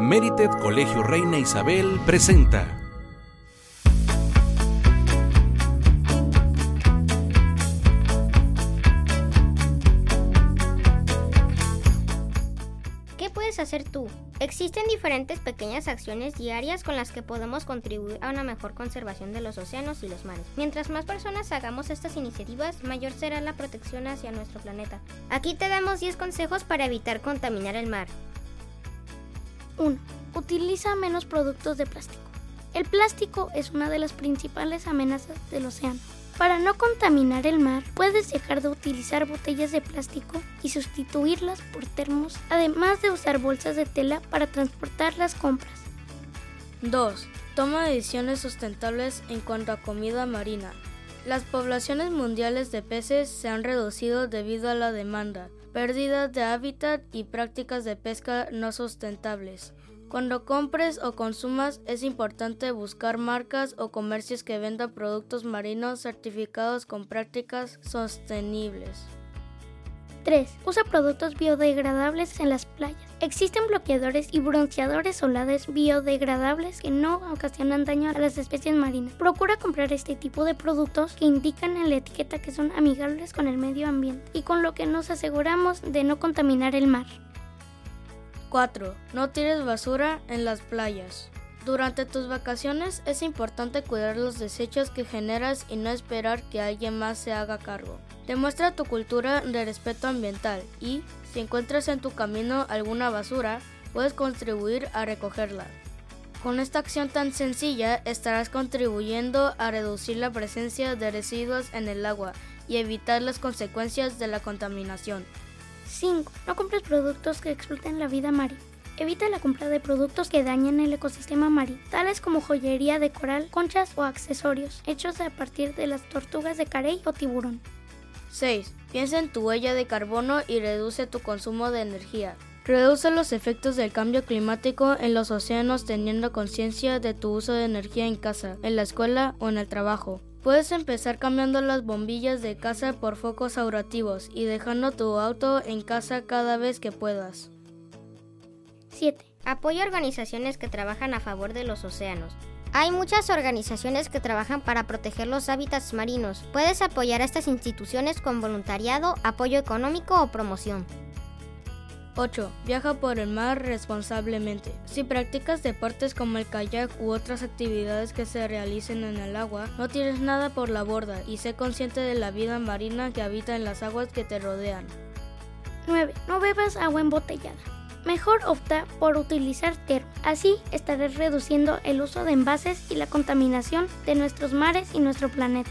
Merited Colegio Reina Isabel presenta. ¿Qué puedes hacer tú? Existen diferentes pequeñas acciones diarias con las que podemos contribuir a una mejor conservación de los océanos y los mares. Mientras más personas hagamos estas iniciativas, mayor será la protección hacia nuestro planeta. Aquí te damos 10 consejos para evitar contaminar el mar. 1. Utiliza menos productos de plástico. El plástico es una de las principales amenazas del océano. Para no contaminar el mar, puedes dejar de utilizar botellas de plástico y sustituirlas por termos, además de usar bolsas de tela para transportar las compras. 2. Toma decisiones sustentables en cuanto a comida marina. Las poblaciones mundiales de peces se han reducido debido a la demanda, pérdida de hábitat y prácticas de pesca no sustentables. Cuando compres o consumas es importante buscar marcas o comercios que vendan productos marinos certificados con prácticas sostenibles. 3. Usa productos biodegradables en las playas. Existen bloqueadores y bronceadores solares biodegradables que no ocasionan daño a las especies marinas. Procura comprar este tipo de productos que indican en la etiqueta que son amigables con el medio ambiente y con lo que nos aseguramos de no contaminar el mar. 4. No tires basura en las playas. Durante tus vacaciones es importante cuidar los desechos que generas y no esperar que alguien más se haga cargo. Demuestra tu cultura de respeto ambiental y, si encuentras en tu camino alguna basura, puedes contribuir a recogerla. Con esta acción tan sencilla estarás contribuyendo a reducir la presencia de residuos en el agua y evitar las consecuencias de la contaminación. 5. No compres productos que exploten la vida marina. Evita la compra de productos que dañen el ecosistema marino, tales como joyería de coral, conchas o accesorios, hechos a partir de las tortugas de carey o tiburón. 6. Piensa en tu huella de carbono y reduce tu consumo de energía. Reduce los efectos del cambio climático en los océanos teniendo conciencia de tu uso de energía en casa, en la escuela o en el trabajo. Puedes empezar cambiando las bombillas de casa por focos ahorrativos y dejando tu auto en casa cada vez que puedas. 7. Apoya organizaciones que trabajan a favor de los océanos. Hay muchas organizaciones que trabajan para proteger los hábitats marinos. Puedes apoyar a estas instituciones con voluntariado, apoyo económico o promoción. 8. Viaja por el mar responsablemente. Si practicas deportes como el kayak u otras actividades que se realicen en el agua, no tires nada por la borda y sé consciente de la vida marina que habita en las aguas que te rodean. 9. No bebas agua embotellada. Mejor opta por utilizar termo. Así estarás reduciendo el uso de envases y la contaminación de nuestros mares y nuestro planeta.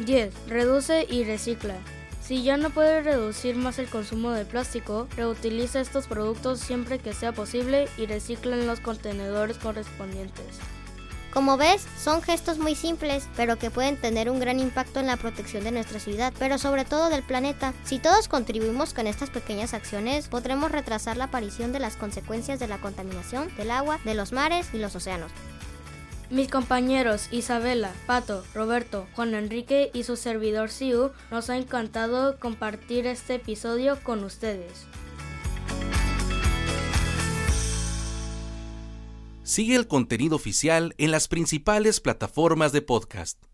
10. Reduce y recicla. Si ya no puedes reducir más el consumo de plástico, reutiliza estos productos siempre que sea posible y recicla en los contenedores correspondientes. Como ves, son gestos muy simples, pero que pueden tener un gran impacto en la protección de nuestra ciudad, pero sobre todo del planeta. Si todos contribuimos con estas pequeñas acciones, podremos retrasar la aparición de las consecuencias de la contaminación del agua, de los mares y los océanos. Mis compañeros Isabela, Pato, Roberto, Juan Enrique y su servidor Siu, nos ha encantado compartir este episodio con ustedes. Sigue el contenido oficial en las principales plataformas de podcast.